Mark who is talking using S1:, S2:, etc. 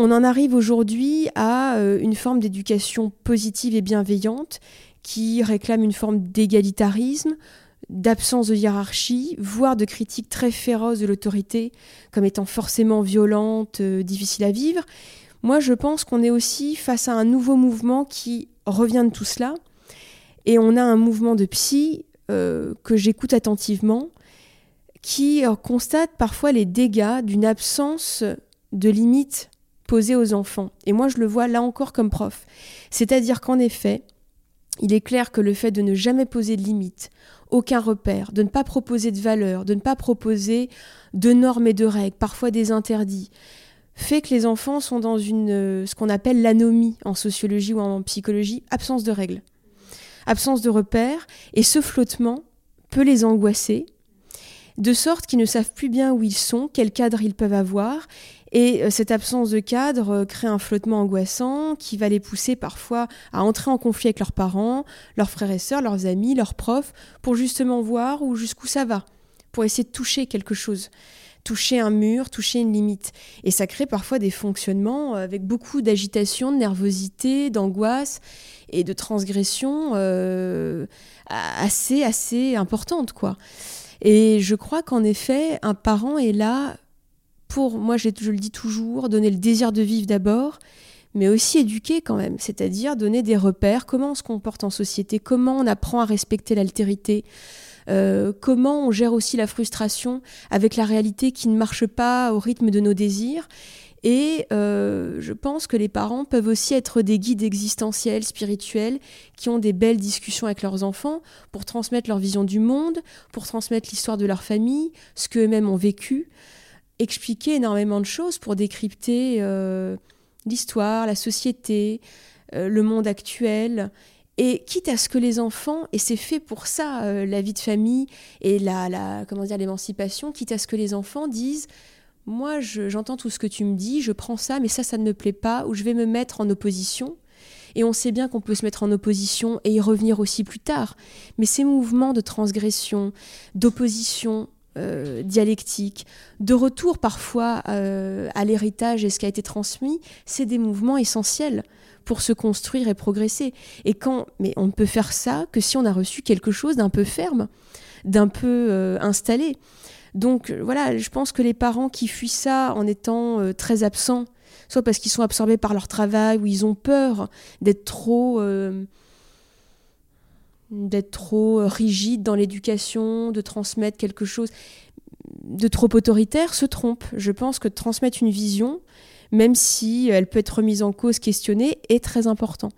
S1: On en arrive aujourd'hui à euh, une forme d'éducation positive et bienveillante qui réclame une forme d'égalitarisme, d'absence de hiérarchie, voire de critique très féroce de l'autorité comme étant forcément violente, euh, difficile à vivre. Moi, je pense qu'on est aussi face à un nouveau mouvement qui revient de tout cela. Et on a un mouvement de psy euh, que j'écoute attentivement, qui constate parfois les dégâts d'une absence de limites posé aux enfants. Et moi, je le vois là encore comme prof. C'est-à-dire qu'en effet, il est clair que le fait de ne jamais poser de limites, aucun repère, de ne pas proposer de valeurs, de ne pas proposer de normes et de règles, parfois des interdits, fait que les enfants sont dans une, euh, ce qu'on appelle l'anomie en sociologie ou en psychologie, absence de règles, absence de repères, et ce flottement peut les angoisser, de sorte qu'ils ne savent plus bien où ils sont, quel cadre ils peuvent avoir, et euh, cette absence de cadre euh, crée un flottement angoissant qui va les pousser parfois à entrer en conflit avec leurs parents, leurs frères et sœurs, leurs amis, leurs profs, pour justement voir où jusqu'où ça va, pour essayer de toucher quelque chose toucher un mur, toucher une limite. Et ça crée parfois des fonctionnements euh, avec beaucoup d'agitation, de nervosité, d'angoisse et de transgression assez, assez importante, quoi. Et je crois qu'en effet, un parent est là pour, moi je, le dis toujours, donner le désir de vivre d'abord, mais aussi éduquer quand même, c'est-à-dire donner des repères, comment on se comporte en société, comment on apprend à respecter l'altérité, euh, comment on gère aussi la frustration avec la réalité qui ne marche pas au rythme de nos désirs? Et euh, je pense que les parents peuvent aussi être des guides existentiels, spirituels, qui ont des belles discussions avec leurs enfants pour transmettre leur vision du monde, pour transmettre l'histoire de leur famille, ce qu'eux-mêmes ont vécu expliquer énormément de choses pour décrypter euh, l'histoire, la société, euh, le monde actuel. Et quitte à ce que les enfants, et c'est fait pour ça, euh, la vie de famille et la, la comment dire l'émancipation, quitte à ce que les enfants disent moi j'entends tout ce que tu me dis, je prends ça, mais ça ça ne me plaît pas, ou je vais me mettre en opposition. Et on sait bien qu'on peut se mettre en opposition et y revenir aussi plus tard. Mais ces mouvements de transgression, d'opposition, euh, dialectique, de retour parfois euh, à l'héritage et ce qui a été transmis, c'est des mouvements essentiels pour se construire et progresser. Et quand, mais on ne peut faire ça que si on a reçu quelque chose d'un peu ferme, d'un peu euh, installé. Donc voilà, je pense que les parents qui fuient ça en étant très absents, soit parce qu'ils sont absorbés par leur travail ou ils ont peur d'être trop d'être trop euh, rigide dans l'éducation, de transmettre quelque chose de trop autoritaire, se trompe. Je pense que transmettre une vision, même si elle peut être remise en cause, questionnée, est très important.